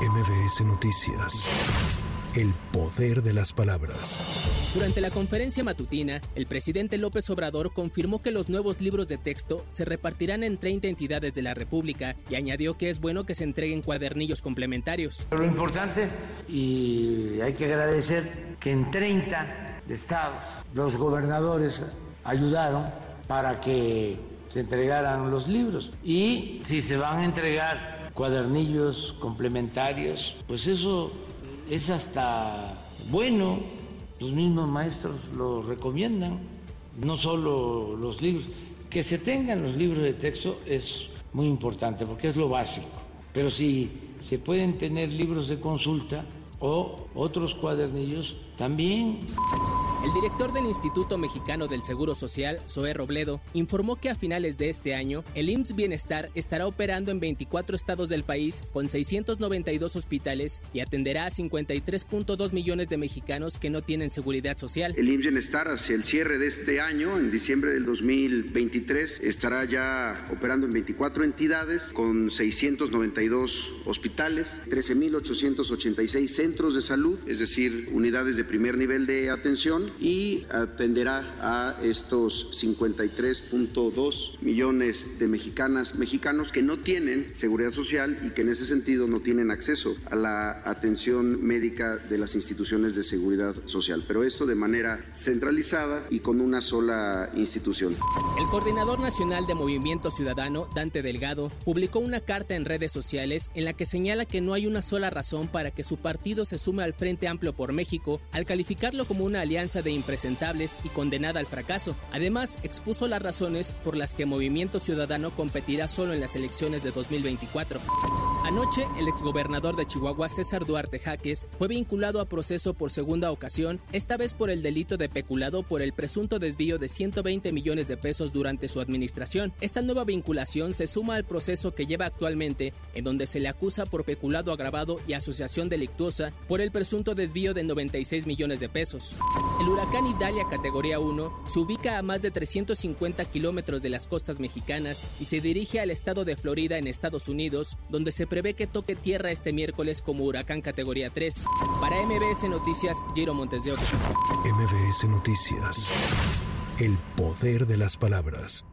MBS Noticias. El poder de las palabras. Durante la conferencia matutina, el presidente López Obrador confirmó que los nuevos libros de texto se repartirán en 30 entidades de la República y añadió que es bueno que se entreguen cuadernillos complementarios. Lo importante, y hay que agradecer que en 30 estados los gobernadores ayudaron para que se entregaran los libros. Y si se van a entregar cuadernillos complementarios, pues eso es hasta bueno, los mismos maestros lo recomiendan, no solo los libros, que se tengan los libros de texto es muy importante porque es lo básico, pero si se pueden tener libros de consulta o otros cuadernillos, también el director del Instituto Mexicano del Seguro Social, Zoé Robledo, informó que a finales de este año, el IMSS Bienestar estará operando en 24 estados del país con 692 hospitales y atenderá a 53.2 millones de mexicanos que no tienen seguridad social. El IMSS Bienestar hacia el cierre de este año, en diciembre del 2023, estará ya operando en 24 entidades con 692 hospitales, 13.886 centros de salud, es decir, unidades de primer nivel de atención y atenderá a estos 53.2 millones de mexicanas, mexicanos que no tienen seguridad social y que en ese sentido no tienen acceso a la atención médica de las instituciones de seguridad social, pero esto de manera centralizada y con una sola institución. El coordinador nacional de Movimiento Ciudadano, Dante Delgado, publicó una carta en redes sociales en la que señala que no hay una sola razón para que su partido se sume al Frente Amplio por México al calificarlo como una alianza de impresentables y condenada al fracaso. Además, expuso las razones por las que Movimiento Ciudadano competirá solo en las elecciones de 2024. Anoche, el exgobernador de Chihuahua, César Duarte Jaques, fue vinculado a proceso por segunda ocasión, esta vez por el delito de peculado por el presunto desvío de 120 millones de pesos durante su administración. Esta nueva vinculación se suma al proceso que lleva actualmente, en donde se le acusa por peculado agravado y asociación delictuosa por el presunto desvío de 96 millones de pesos. El huracán Idalia categoría 1 se ubica a más de 350 kilómetros de las costas mexicanas y se dirige al estado de Florida en Estados Unidos, donde se prevé que toque tierra este miércoles como huracán categoría 3. Para MBS Noticias, Giro Montes de MBS Noticias. El poder de las palabras.